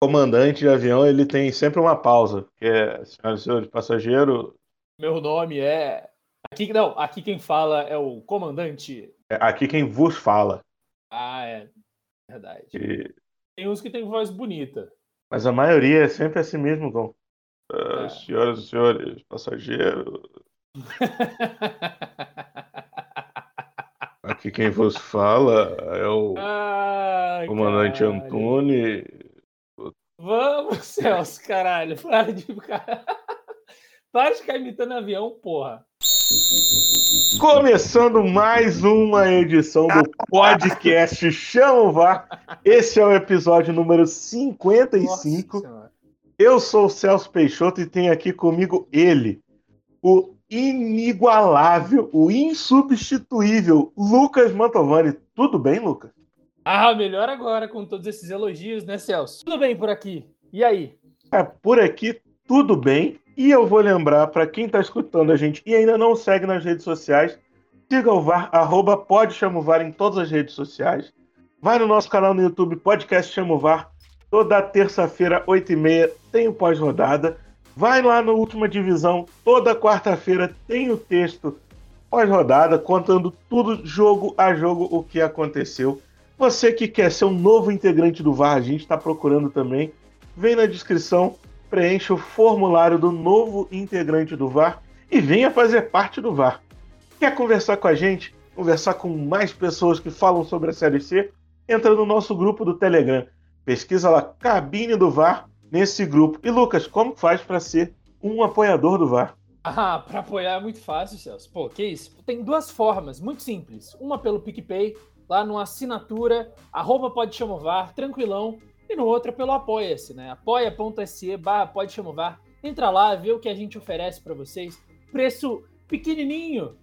comandante de avião ele tem sempre uma pausa, que é, senhoras e senhores passageiros. Meu nome é. Aqui não, aqui quem fala é o comandante. É aqui quem vos fala. Ah, é. Verdade. E... Tem uns que tem voz bonita. Mas a maioria é sempre assim mesmo, Gon. Uh, é. Senhoras e senhores passageiros. Aqui quem vos fala é o Ai, comandante caralho. Antônio. Vamos, Celso, caralho. Para de, Para de ficar imitando avião, porra. Começando mais uma edição do podcast Chama o VAR. Esse é o episódio número 55. Nossa Eu sou o Celso Peixoto e tenho aqui comigo ele, o inigualável, o insubstituível Lucas Mantovani. Tudo bem, Lucas? Ah, melhor agora com todos esses elogios, né, Celso? Tudo bem por aqui. E aí? É, por aqui tudo bem. E eu vou lembrar para quem está escutando a gente e ainda não segue nas redes sociais, siga o VAR, arroba pode chamo VAR em todas as redes sociais. Vai no nosso canal no YouTube, podcast Chamo VAR. Toda terça-feira, 8h30, tem o pós-rodada. Vai lá no Última Divisão, toda quarta-feira tem o texto pós-rodada, contando tudo, jogo a jogo, o que aconteceu. Você que quer ser um novo integrante do VAR, a gente está procurando também. Vem na descrição, preencha o formulário do novo integrante do VAR e venha fazer parte do VAR. Quer conversar com a gente? Conversar com mais pessoas que falam sobre a Série C? Entra no nosso grupo do Telegram. Pesquisa lá Cabine do VAR nesse grupo. E Lucas, como faz para ser um apoiador do VAR? Ah, para apoiar é muito fácil, Celso. Pô, que isso? Tem duas formas, muito simples. Uma pelo PicPay, lá no assinatura, arroba pode chamovar, tranquilão. E no outro é pelo Apoia-se, né? apoia.se barra pode chamovar. Entra lá, vê o que a gente oferece para vocês. Preço pequenininho,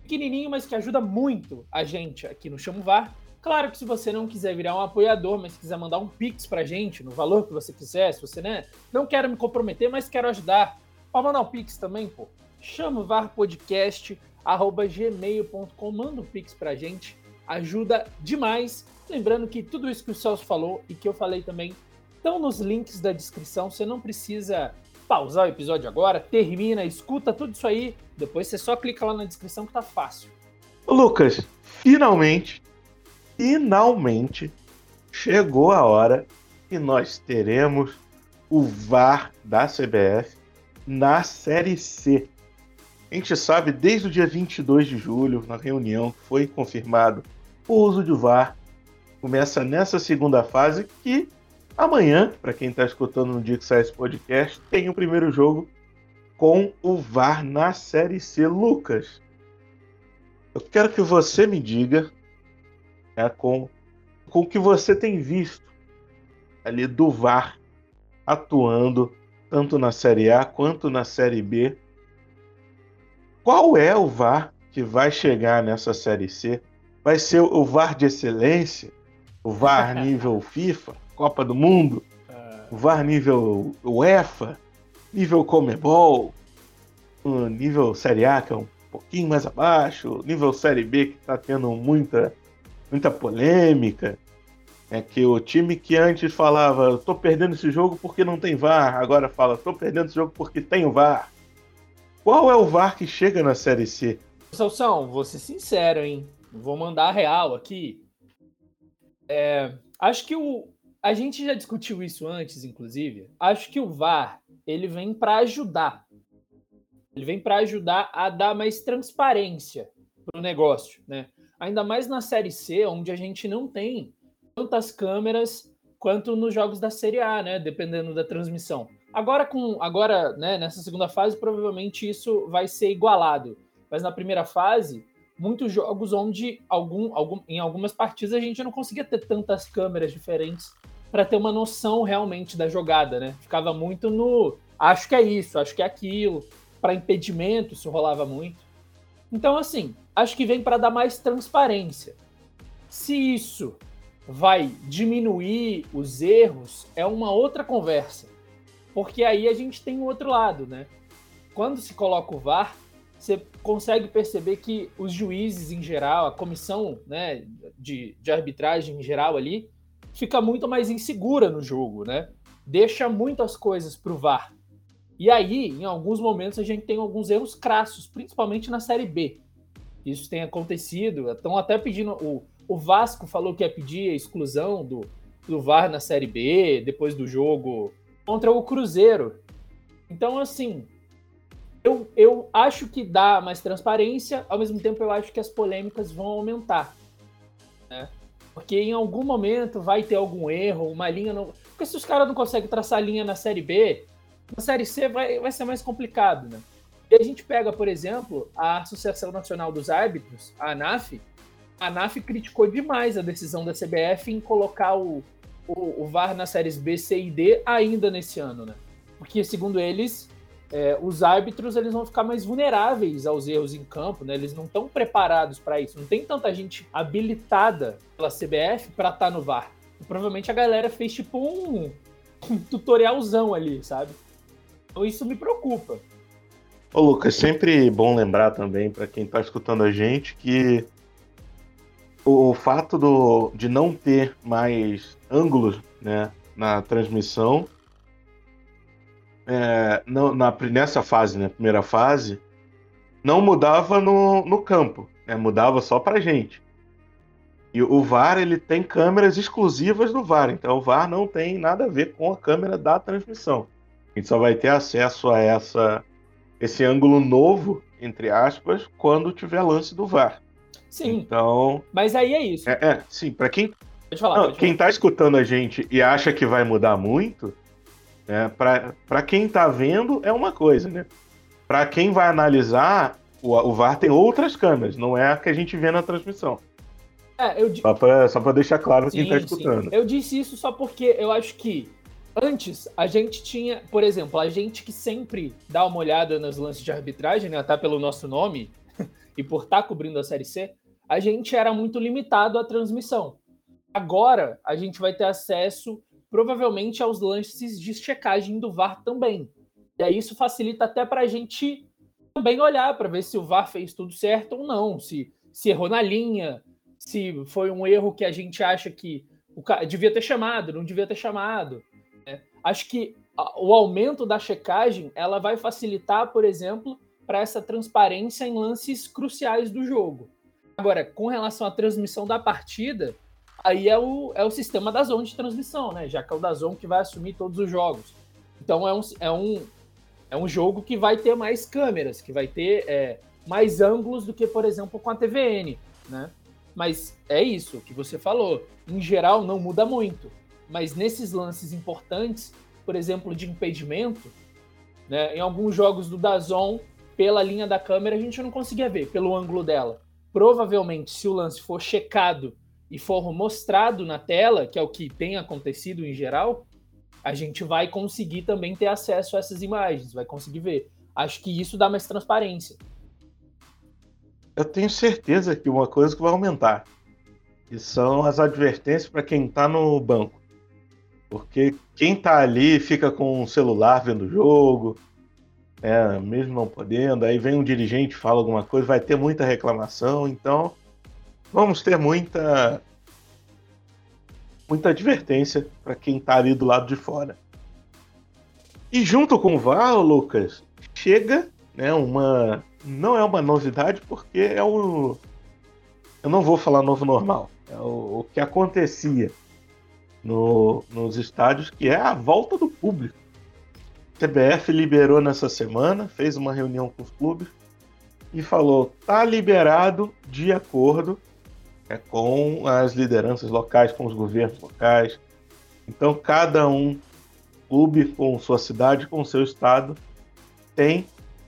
pequenininho, mas que ajuda muito a gente aqui no Chamo VAR. Claro que se você não quiser virar um apoiador, mas quiser mandar um pix pra gente, no valor que você quiser, se você, né, não quero me comprometer, mas quero ajudar, pode mandar um pix também, pô. Chama varpodcast@gmail.com, manda um pix pra gente, ajuda demais. Lembrando que tudo isso que o Celso falou e que eu falei também estão nos links da descrição, você não precisa pausar o episódio agora, termina, escuta tudo isso aí, depois você só clica lá na descrição que tá fácil. Lucas, finalmente finalmente chegou a hora que nós teremos o VAR da CBF na Série C. A gente sabe desde o dia 22 de julho, na reunião, foi confirmado o uso de VAR. Começa nessa segunda fase que amanhã, para quem está escutando no dia que sai esse podcast, tem o primeiro jogo com o VAR na Série C. Lucas, eu quero que você me diga é com, com o que você tem visto ali do VAR atuando tanto na Série A quanto na Série B. Qual é o VAR que vai chegar nessa Série C? Vai ser o VAR de excelência? O VAR nível FIFA, Copa do Mundo? O VAR nível UEFA? Nível Comebol? O nível Série A, que é um pouquinho mais abaixo? Nível Série B, que está tendo muita muita polêmica. É que o time que antes falava, tô perdendo esse jogo porque não tem VAR, agora fala, tô perdendo esse jogo porque tem o VAR. Qual é o VAR que chega na Série C? Salsão, vou ser sincero, hein? Vou mandar real aqui. É, acho que o. A gente já discutiu isso antes, inclusive. Acho que o VAR ele vem para ajudar. Ele vem para ajudar a dar mais transparência para o negócio, né? ainda mais na Série C, onde a gente não tem tantas câmeras quanto nos jogos da Série A, né? Dependendo da transmissão. Agora, com agora, né, nessa segunda fase, provavelmente isso vai ser igualado. Mas na primeira fase, muitos jogos onde algum, algum, em algumas partidas a gente não conseguia ter tantas câmeras diferentes para ter uma noção realmente da jogada, né? Ficava muito no acho que é isso, acho que é aquilo. Para impedimento, isso rolava muito. Então, assim, acho que vem para dar mais transparência. Se isso vai diminuir os erros, é uma outra conversa. Porque aí a gente tem o outro lado, né? Quando se coloca o VAR, você consegue perceber que os juízes em geral, a comissão né, de, de arbitragem em geral ali, fica muito mais insegura no jogo, né? deixa muitas coisas para o VAR. E aí, em alguns momentos, a gente tem alguns erros crassos, principalmente na Série B. Isso tem acontecido. Estão até pedindo. O, o Vasco falou que ia pedir a exclusão do, do VAR na Série B, depois do jogo contra o Cruzeiro. Então, assim, eu, eu acho que dá mais transparência, ao mesmo tempo eu acho que as polêmicas vão aumentar. Né? Porque em algum momento vai ter algum erro, uma linha não. Porque se os caras não conseguem traçar linha na Série B, na Série C vai, vai ser mais complicado, né? E a gente pega, por exemplo, a Associação Nacional dos Árbitros, a ANAF. A ANAF criticou demais a decisão da CBF em colocar o, o, o VAR nas séries B, C e D ainda nesse ano, né? Porque, segundo eles, é, os árbitros eles vão ficar mais vulneráveis aos erros em campo, né? Eles não estão preparados para isso. Não tem tanta gente habilitada pela CBF para estar tá no VAR. E, provavelmente a galera fez tipo um, um tutorialzão ali, sabe? Então isso me preocupa. Ô Lucas, sempre bom lembrar também para quem está escutando a gente que o, fato do, de não ter mais ângulos né, na transmissão é, não, na, nessa fase, né, primeira fase, não mudava no, no campo, né, mudava só para gente. E o VAR ele tem câmeras exclusivas do VAR, então o VAR não tem nada a ver com a câmera da transmissão. A gente só vai ter acesso a essa esse ângulo novo, entre aspas, quando tiver lance do VAR. Sim. Então. Mas aí é isso. É, é sim, para quem. Falar, não, quem falar. tá escutando a gente e acha que vai mudar muito, né, para quem tá vendo é uma coisa, né? Para quem vai analisar, o, o VAR tem outras câmeras, não é a que a gente vê na transmissão. É, eu... Só para deixar claro sim, quem tá escutando. Sim. Eu disse isso só porque eu acho que Antes, a gente tinha, por exemplo, a gente que sempre dá uma olhada nos lances de arbitragem, né, até pelo nosso nome e por estar tá cobrindo a Série C, a gente era muito limitado à transmissão. Agora, a gente vai ter acesso, provavelmente, aos lances de checagem do VAR também. E aí isso facilita até para a gente também olhar para ver se o VAR fez tudo certo ou não, se, se errou na linha, se foi um erro que a gente acha que o cara devia ter chamado, não devia ter chamado acho que o aumento da checagem ela vai facilitar, por exemplo, para essa transparência em lances cruciais do jogo. Agora, com relação à transmissão da partida, aí é o, é o sistema da zona de transmissão, né? Já que é o da zona que vai assumir todos os jogos. Então é um, é um, é um jogo que vai ter mais câmeras, que vai ter é, mais ângulos do que, por exemplo, com a TVN, né? Mas é isso que você falou. Em geral, não muda muito mas nesses lances importantes, por exemplo, de impedimento, né, em alguns jogos do Dazon, pela linha da câmera, a gente não conseguia ver, pelo ângulo dela. Provavelmente, se o lance for checado e for mostrado na tela, que é o que tem acontecido em geral, a gente vai conseguir também ter acesso a essas imagens, vai conseguir ver. Acho que isso dá mais transparência. Eu tenho certeza que uma coisa que vai aumentar, são as advertências para quem está no banco. Porque quem tá ali fica com o celular vendo o jogo, é, mesmo não podendo, aí vem um dirigente fala alguma coisa, vai ter muita reclamação, então vamos ter muita muita advertência para quem tá ali do lado de fora. E junto com o VAR, Lucas, chega, né, uma não é uma novidade porque é o eu não vou falar novo normal, é o, o que acontecia no, nos estádios, que é a volta do público. A CBF liberou nessa semana, fez uma reunião com os clubes e falou: tá liberado de acordo é, com as lideranças locais, com os governos locais. Então, cada um, clube com sua cidade, com seu estado, tem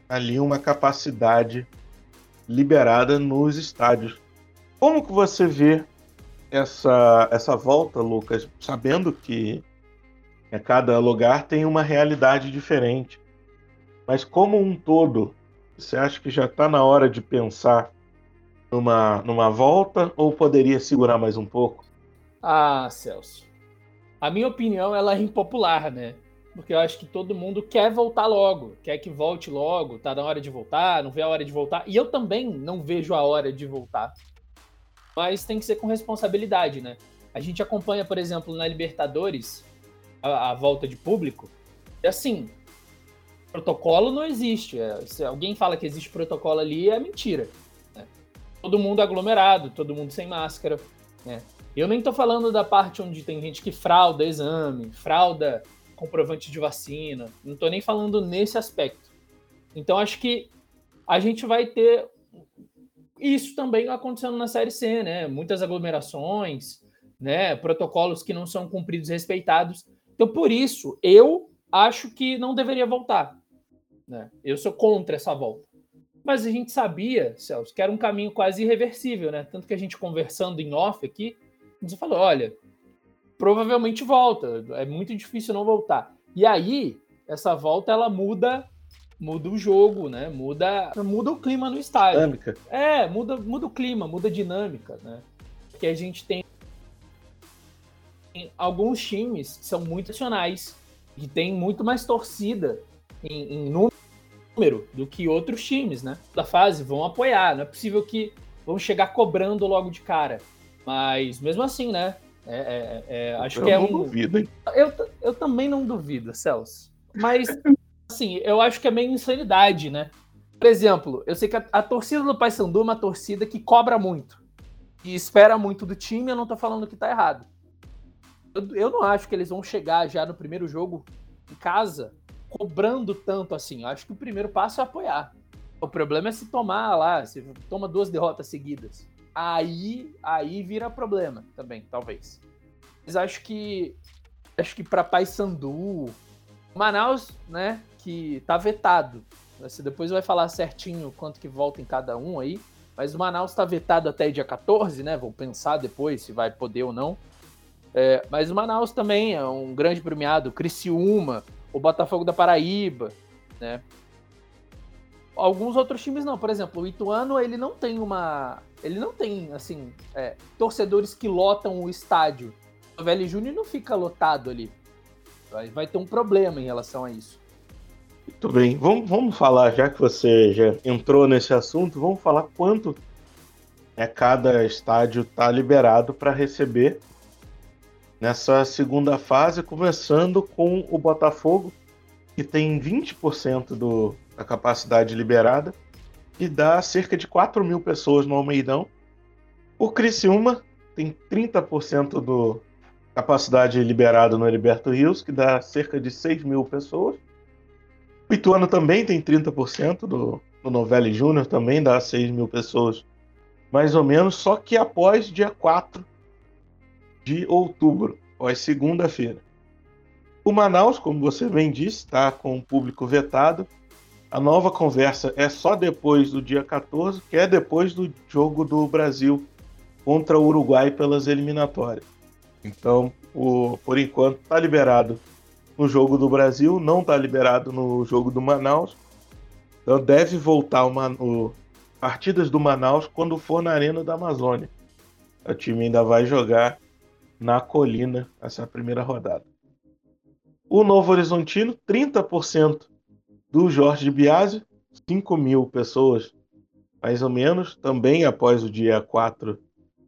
ali uma capacidade liberada nos estádios. Como que você vê essa, essa volta, Lucas, sabendo que é, cada lugar tem uma realidade diferente. Mas como um todo, você acha que já está na hora de pensar numa, numa volta ou poderia segurar mais um pouco? Ah, Celso. A minha opinião ela é impopular, né? Porque eu acho que todo mundo quer voltar logo, quer que volte logo, tá na hora de voltar, não vê a hora de voltar. E eu também não vejo a hora de voltar mas tem que ser com responsabilidade, né? A gente acompanha, por exemplo, na Libertadores, a, a volta de público. E assim, protocolo não existe. É, se alguém fala que existe protocolo ali, é mentira. Todo mundo aglomerado, todo mundo sem máscara. Né? Eu nem tô falando da parte onde tem gente que frauda exame, frauda comprovante de vacina. Não tô nem falando nesse aspecto. Então acho que a gente vai ter isso também acontecendo na série C, né? Muitas aglomerações, né? Protocolos que não são cumpridos respeitados. Então, por isso, eu acho que não deveria voltar. Né? Eu sou contra essa volta. Mas a gente sabia, Celso, que era um caminho quase irreversível, né? Tanto que a gente conversando em off aqui, gente falou: olha, provavelmente volta, é muito difícil não voltar. E aí, essa volta ela muda muda o jogo, né? Muda, muda o clima no estádio. Dinâmica. É, muda, muda o clima, muda a dinâmica, né? Porque a gente tem alguns times que são muito nacionais, que tem muito mais torcida em, em número do que outros times, né? Da fase vão apoiar, não é possível que vão chegar cobrando logo de cara. Mas mesmo assim, né? É, é, é, acho eu que é um. Duvido, hein? Eu, eu também não duvido, Celso. Mas assim, eu acho que é meio insanidade, né? Por exemplo, eu sei que a, a torcida do Paysandu é uma torcida que cobra muito e espera muito do time. Eu não tô falando que tá errado. Eu, eu não acho que eles vão chegar já no primeiro jogo em casa cobrando tanto assim. Eu acho que o primeiro passo é apoiar. O problema é se tomar lá, se toma duas derrotas seguidas. Aí, aí vira problema também, talvez. Mas acho que acho que para Paysandu, Manaus, né, que tá vetado. Você depois vai falar certinho quanto que volta em cada um aí. Mas o Manaus está vetado até dia 14, né? Vou pensar depois se vai poder ou não. É, mas o Manaus também é um grande premiado. Criciúma, o Botafogo da Paraíba, né? Alguns outros times não. Por exemplo, o Ituano, ele não tem uma... Ele não tem, assim, é, torcedores que lotam o estádio. O Velho Júnior não fica lotado ali. Vai, vai ter um problema em relação a isso. Muito bem, vamos, vamos falar, já que você já entrou nesse assunto, vamos falar quanto é cada estádio está liberado para receber nessa segunda fase, começando com o Botafogo, que tem 20% do, da capacidade liberada, e dá cerca de 4 mil pessoas no Almeidão. O Criciúma tem 30% do capacidade liberada no Heriberto Rios, que dá cerca de 6 mil pessoas. O Ituano também tem 30% do, do Novelli Júnior, também dá 6 mil pessoas, mais ou menos, só que após dia 4 de outubro, após segunda-feira. O Manaus, como você bem disse, está com o público vetado. A nova conversa é só depois do dia 14, que é depois do jogo do Brasil contra o Uruguai pelas eliminatórias. Então, o, por enquanto, está liberado no jogo do Brasil, não está liberado no jogo do Manaus. Então deve voltar uma, o, partidas do Manaus quando for na Arena da Amazônia. O time ainda vai jogar na colina essa primeira rodada. O Novo Horizontino, 30% do Jorge Biasi, 5 mil pessoas, mais ou menos, também após o dia 4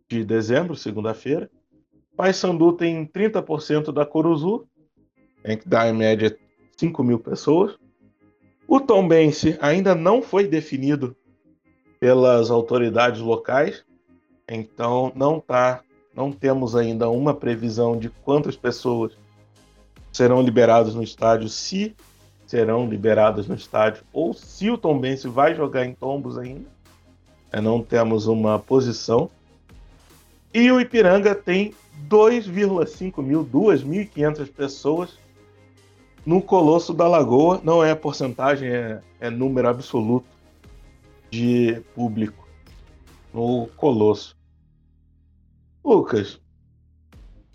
de dezembro, segunda-feira. Paysandu tem 30% da Coruzu, em que dá em média 5 mil pessoas. O Tombense ainda não foi definido pelas autoridades locais, então não tá, não temos ainda uma previsão de quantas pessoas serão liberadas no estádio, se serão liberadas no estádio ou se o Tombense vai jogar em tombos ainda. É, não temos uma posição. E o Ipiranga tem 2,5 mil, 2.500 pessoas no Colosso da Lagoa, não é porcentagem, é, é número absoluto de público no Colosso. Lucas,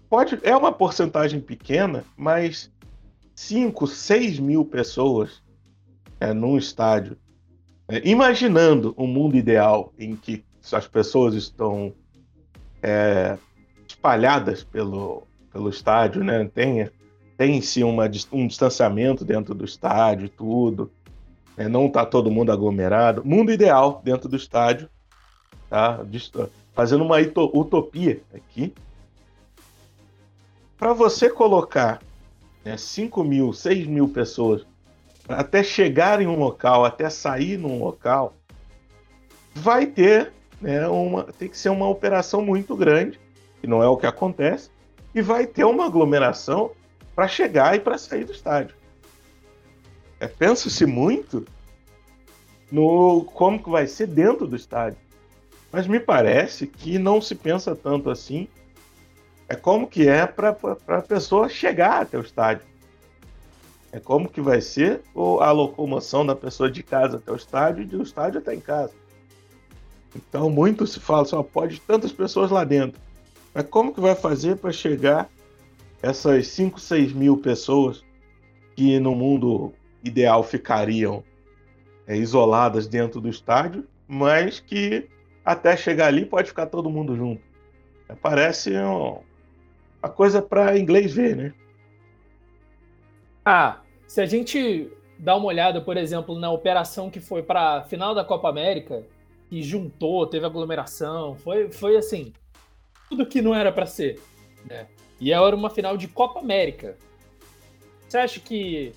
pode, é uma porcentagem pequena, mas 5, 6 mil pessoas é, num estádio, é, imaginando um mundo ideal em que as pessoas estão é, espalhadas pelo, pelo estádio, né? Tenha tem-se um distanciamento dentro do estádio tudo. Né? Não está todo mundo aglomerado. Mundo ideal dentro do estádio. Tá? Fazendo uma utopia aqui. Para você colocar né, 5 mil, 6 mil pessoas, até chegar em um local, até sair num local, vai ter né, uma, tem que ser uma operação muito grande, que não é o que acontece, e vai ter uma aglomeração para chegar e para sair do estádio. É, Pensa-se muito no como que vai ser dentro do estádio. Mas me parece que não se pensa tanto assim. É como que é para a pessoa chegar até o estádio. É como que vai ser a locomoção da pessoa de casa até o estádio e do estádio até em casa. Então muito se fala, só pode tantas pessoas lá dentro. Mas como que vai fazer para chegar essas 5, 6 mil pessoas que no mundo ideal ficariam é, isoladas dentro do estádio, mas que até chegar ali pode ficar todo mundo junto. Parece um, uma coisa para inglês ver, né? Ah, se a gente dá uma olhada, por exemplo, na operação que foi para a final da Copa América, que juntou, teve aglomeração, foi, foi assim, tudo que não era para ser, né? E era uma final de Copa América. Você acha que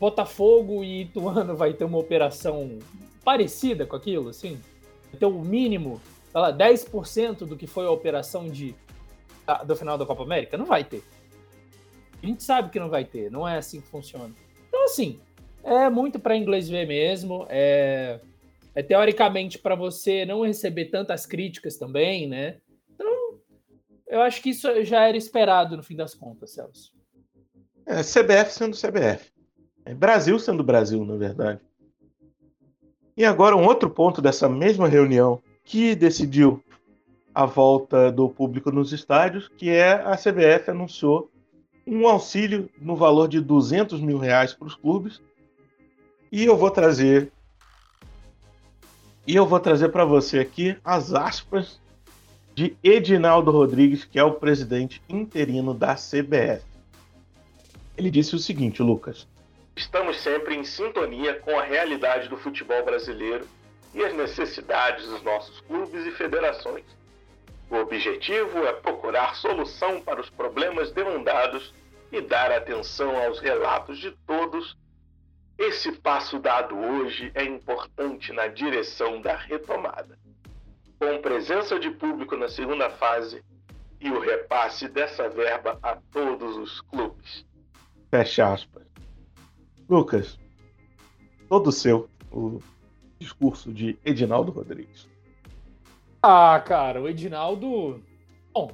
Botafogo e Ituano vai ter uma operação parecida com aquilo, assim? Ter o mínimo, sei lá, 10% do que foi a operação de, do final da Copa América? Não vai ter. A gente sabe que não vai ter, não é assim que funciona. Então, assim, é muito para inglês ver mesmo. É, é teoricamente para você não receber tantas críticas também, né? Então, eu acho que isso já era esperado no fim das contas, Celso. É, CBF sendo CBF. É Brasil sendo Brasil, na verdade. E agora um outro ponto dessa mesma reunião que decidiu a volta do público nos estádios, que é a CBF anunciou um auxílio no valor de 200 mil reais para os clubes. E eu vou trazer e eu vou trazer para você aqui as aspas de Edinaldo Rodrigues, que é o presidente interino da CBF. Ele disse o seguinte, Lucas: Estamos sempre em sintonia com a realidade do futebol brasileiro e as necessidades dos nossos clubes e federações. O objetivo é procurar solução para os problemas demandados e dar atenção aos relatos de todos esse passo dado hoje é importante na direção da retomada. Com presença de público na segunda fase e o repasse dessa verba a todos os clubes. Fecha aspas. Lucas, todo seu o discurso de Edinaldo Rodrigues. Ah, cara, o Edinaldo. Bom,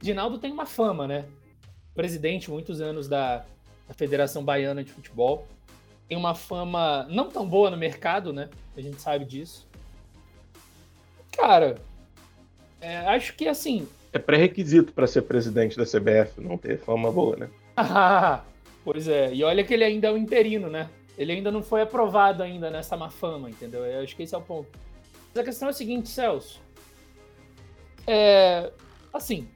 Edinaldo tem uma fama, né? Presidente muitos anos da, da Federação Baiana de Futebol tem uma fama não tão boa no mercado, né? A gente sabe disso. Cara, é, acho que assim. É pré-requisito para ser presidente da CBF não ter fama boa, né? pois é. E olha que ele ainda é um interino, né? Ele ainda não foi aprovado ainda nessa má fama, entendeu? Eu acho que esse é o ponto. Mas a questão é a seguinte, Celso. É, assim,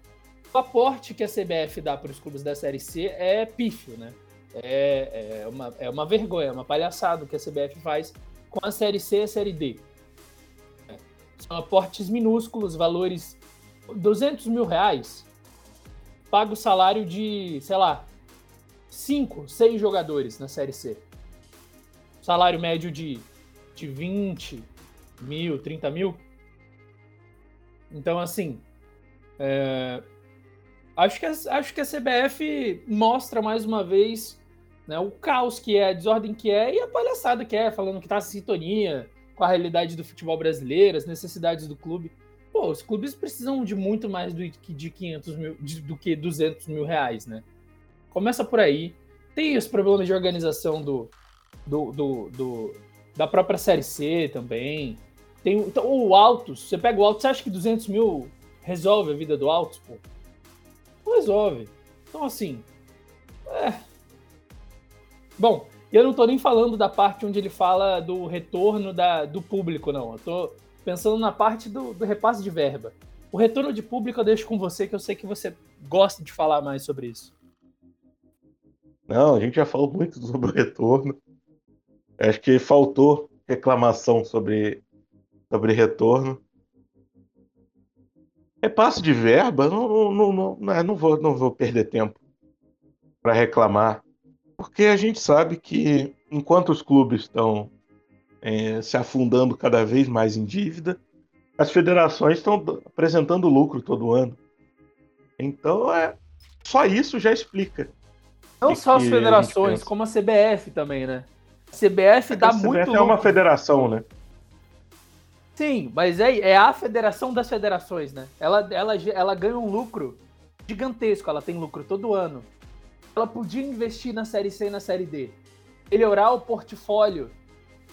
o aporte que a CBF dá para os clubes da Série C é pífio, né? É, é, uma, é uma vergonha, é uma palhaçada que a CBF faz com a Série C e a Série D. São aportes minúsculos, valores 200 mil reais. Paga o salário de, sei lá, 5, 6 jogadores na Série C. Salário médio de, de 20 mil, 30 mil. Então, assim, é, acho, que acho que a CBF mostra mais uma vez né? O caos que é, a desordem que é e a palhaçada que é, falando que tá em sintonia com a realidade do futebol brasileiro, as necessidades do clube. Pô, os clubes precisam de muito mais do que de 500 mil, de, do que 200 mil reais, né? Começa por aí. Tem os problemas de organização do, do, do, do da própria Série C também. Tem então, o Altos. Você pega o Altos, você acha que 200 mil resolve a vida do Altos? Pô? Não resolve. Então, assim, é, Bom, eu não estou nem falando da parte onde ele fala do retorno da, do público, não. Eu tô pensando na parte do, do repasse de verba. O retorno de público eu deixo com você, que eu sei que você gosta de falar mais sobre isso. Não, a gente já falou muito sobre o retorno. Acho que faltou reclamação sobre, sobre retorno. Repasse de verba, não, não, não, não, não, vou, não vou perder tempo para reclamar, porque a gente sabe que enquanto os clubes estão é, se afundando cada vez mais em dívida, as federações estão apresentando lucro todo ano. Então, é, só isso já explica. Não só as federações, como a CBF também, né? A CBF é dá a CBF muito. A CBF é uma federação, né? Sim, mas é, é a federação das federações, né? Ela, ela, ela ganha um lucro gigantesco, ela tem lucro todo ano. Ela podia investir na Série C e na Série D. Melhorar o portfólio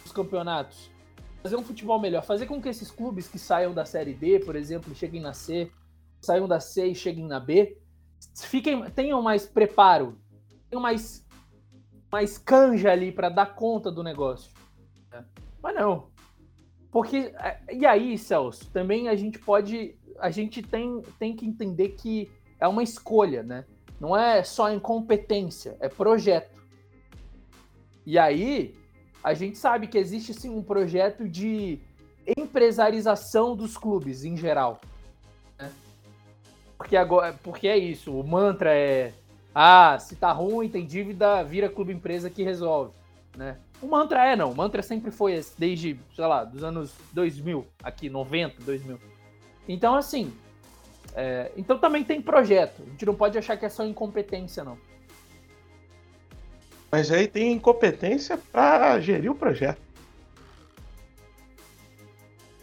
dos campeonatos. Fazer um futebol melhor. Fazer com que esses clubes que saiam da Série D, por exemplo, cheguem na C, saiam da C e cheguem na B, fiquem, tenham mais preparo, tenham mais, mais canja ali para dar conta do negócio. Né? Mas não. Porque, é, e aí, Celso, também a gente pode, a gente tem, tem que entender que é uma escolha, né? Não é só incompetência, é projeto. E aí, a gente sabe que existe sim um projeto de empresarização dos clubes em geral. Porque, agora, porque é isso, o mantra é ah, se tá ruim, tem dívida, vira clube empresa que resolve, né? O mantra é não, o mantra sempre foi esse, desde, sei lá, dos anos 2000, aqui, 90, 2000. Então, assim, é, então também tem projeto, a gente não pode achar que é só incompetência, não. Mas aí tem incompetência para gerir o projeto.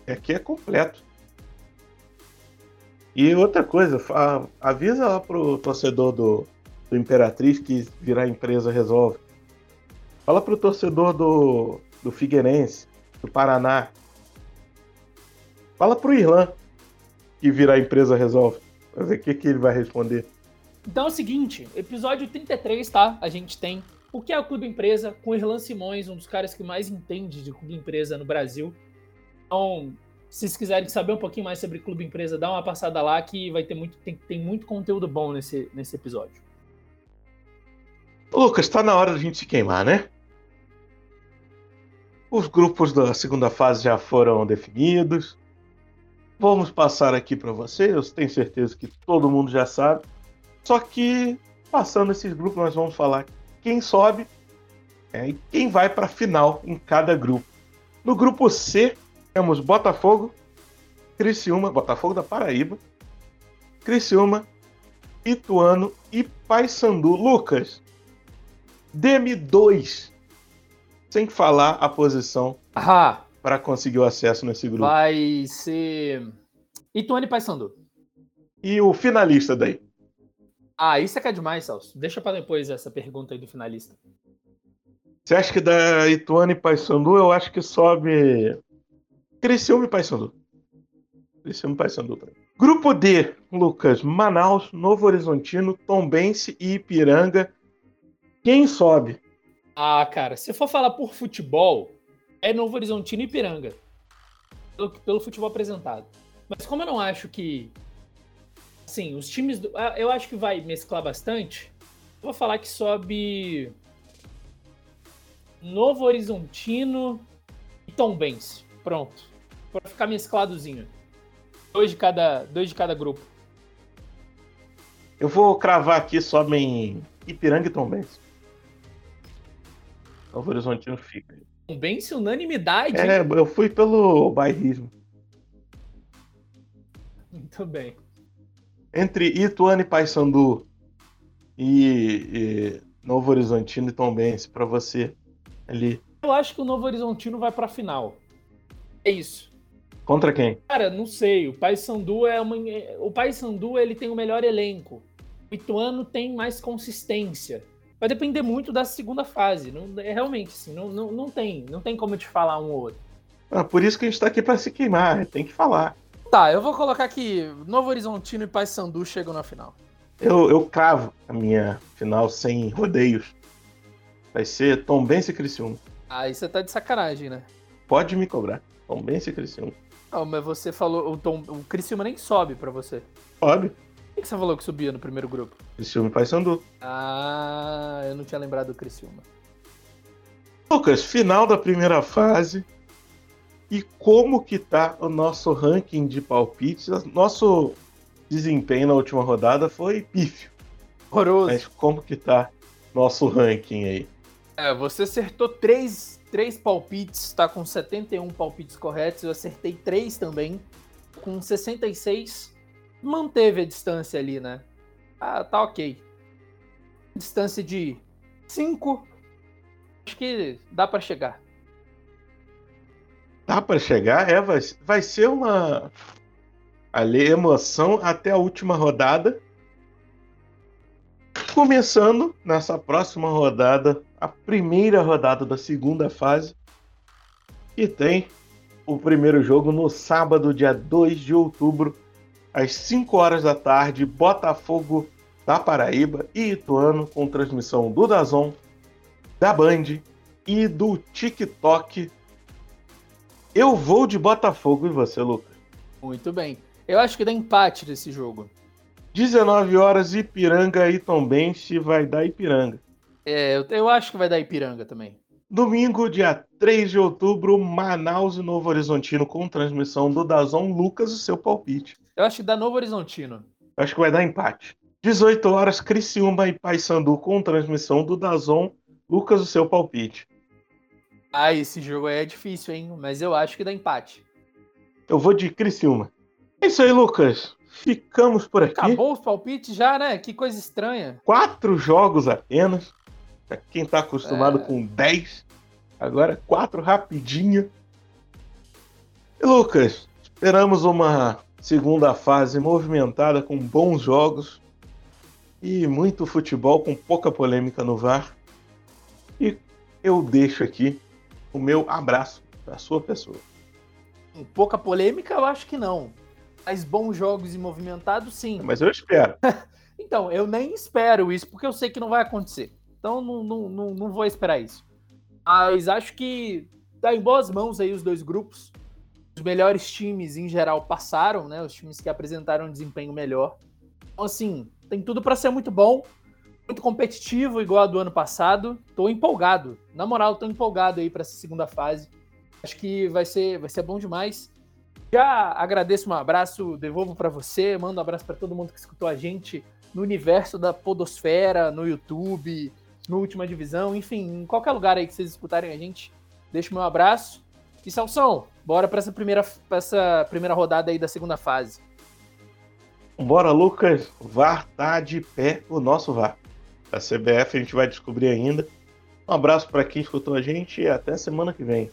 Aqui é completo. E outra coisa, avisa lá pro torcedor do, do Imperatriz que virar empresa resolve. Fala pro torcedor do, do Figueirense, do Paraná. Fala pro Irlan que virar empresa resolve. Ver o que, que ele vai responder. Então é o seguinte, episódio 33, tá? A gente tem o que é o Clube Empresa com Irlan Simões, um dos caras que mais entende de Clube Empresa no Brasil. Então, se vocês quiserem saber um pouquinho mais sobre Clube Empresa, dá uma passada lá que vai ter muito, tem, tem muito conteúdo bom nesse, nesse episódio. Lucas, está na hora da gente se queimar, né? Os grupos da segunda fase já foram definidos. Vamos passar aqui para vocês. Eu tenho certeza que todo mundo já sabe. Só que, passando esses grupos, nós vamos falar quem sobe é, e quem vai para a final em cada grupo. No grupo C, temos Botafogo, Criciúma, Botafogo da Paraíba, Criciúma, Ituano e Paysandu. Lucas, dê-me dois, sem falar a posição para conseguir o acesso nesse grupo. Vai ser Ituano e Paysandu. E o finalista daí? Ah, isso é que é demais, Celso. Deixa para depois essa pergunta aí do finalista. Você acha que da Ituano e Paysandu, eu acho que sobe Criciúma e Paysandu. Criciúma e Paysandu. Grupo D, Lucas, Manaus, Novo Horizontino, Tombense e Ipiranga. Quem sobe? Ah, cara, se for falar por futebol, é Novo Horizontino e Ipiranga. Pelo, pelo futebol apresentado. Mas como eu não acho que. Assim, os times. Do, ah, eu acho que vai mesclar bastante. Vou falar que sobe. Novo Horizontino e Tombense. Pronto para ficar mescladozinho. Dois de cada, dois de cada grupo. Eu vou cravar aqui só em Ipiranga e Tombense. Novo Horizontino fica. Tombense, unanimidade. É, eu fui pelo bairrismo. Muito bem. Entre Ituano e Paysandu e, e Novo Horizontino e Tombense, para você ali. Eu acho que o Novo Horizontino vai para final. É isso. Contra quem? Cara, não sei. O Paysandu é uma. O Paysandu ele tem o melhor elenco. O Ituano tem mais consistência. Vai depender muito da segunda fase. Não, é realmente assim, não, não, não tem, não tem como te falar um ou outro. Ah, por isso que a gente tá aqui para se queimar, tem que falar. Tá, eu vou colocar aqui Novo Horizontino e Paysandu chegam na final. Eu, eu cravo a minha final sem rodeios. Vai ser Tombense e Criciúma. Aí você tá de sacanagem, né? Pode me cobrar. Tombense e Criciúma. Não, mas você falou. O, Tom, o Criciúma nem sobe pra você. Sobe. Que você falou que subia no primeiro grupo? Criciúma e Paysandu. Ah, eu não tinha lembrado do Criciúma. Lucas, final da primeira fase. E como que tá o nosso ranking de palpites? Nosso desempenho na última rodada foi pífio. Horroroso. Mas como que tá nosso ranking aí. É, você acertou três, três palpites, tá com 71 palpites corretos. Eu acertei três também, com 66. Manteve a distância ali, né? Ah, tá ok. Distância de 5. Acho que dá para chegar. Dá para chegar? É, vai, vai ser uma ali emoção até a última rodada. Começando nessa próxima rodada, a primeira rodada da segunda fase. E tem o primeiro jogo no sábado, dia 2 de outubro, às 5 horas da tarde, Botafogo da Paraíba e Ituano, com transmissão do Dazon, da Band e do TikTok. Eu vou de Botafogo e você, Lucas? Muito bem. Eu acho que dá empate nesse jogo. 19 horas, Ipiranga e Tombense vai dar Ipiranga. É, eu, eu acho que vai dar Ipiranga também. Domingo, dia 3 de outubro, Manaus e Novo Horizontino com transmissão do Dazon. Lucas, o seu palpite. Eu acho que dá Novo Horizontino. Eu acho que vai dar empate. 18 horas, Criciúma e Paysandu com transmissão do Dazon. Lucas, o seu palpite. Ah, esse jogo aí é difícil, hein? Mas eu acho que dá empate. Eu vou de Criciúma. É isso aí, Lucas. Ficamos por aqui. Acabou os palpites já, né? Que coisa estranha. Quatro jogos apenas. Pra quem tá acostumado É. com 10. Agora quatro rapidinho. E Lucas, esperamos uma segunda fase movimentada com bons jogos e muito futebol com pouca polêmica no VAR. E eu deixo aqui o meu abraço para sua pessoa. Com pouca polêmica, eu acho que não. Mas bons jogos e movimentados, sim. Mas eu espero. Então, eu nem espero isso, porque eu sei que não vai acontecer. Então, não, não, não, não vou esperar isso. Mas acho que tá em boas mãos aí os dois grupos. Os melhores times, em geral, passaram, né? Os times que apresentaram um desempenho melhor. Então, assim, tem tudo para ser muito bom. Muito competitivo, igual a do ano passado. Tô empolgado. Na moral, tô empolgado aí para essa segunda fase. Acho que vai ser, vai ser bom demais. Já agradeço um abraço, devolvo para você, mando um abraço para todo mundo que escutou a gente no universo da Podosfera, no YouTube, no Última Divisão, enfim, em qualquer lugar aí que vocês escutarem a gente, deixo meu abraço. E Salsão, bora para essa primeira, pra essa primeira rodada aí da segunda fase. Bora, Lucas. VAR tá de pé o nosso VAR. A CBF a gente vai descobrir ainda. Um abraço para quem escutou a gente e até semana que vem.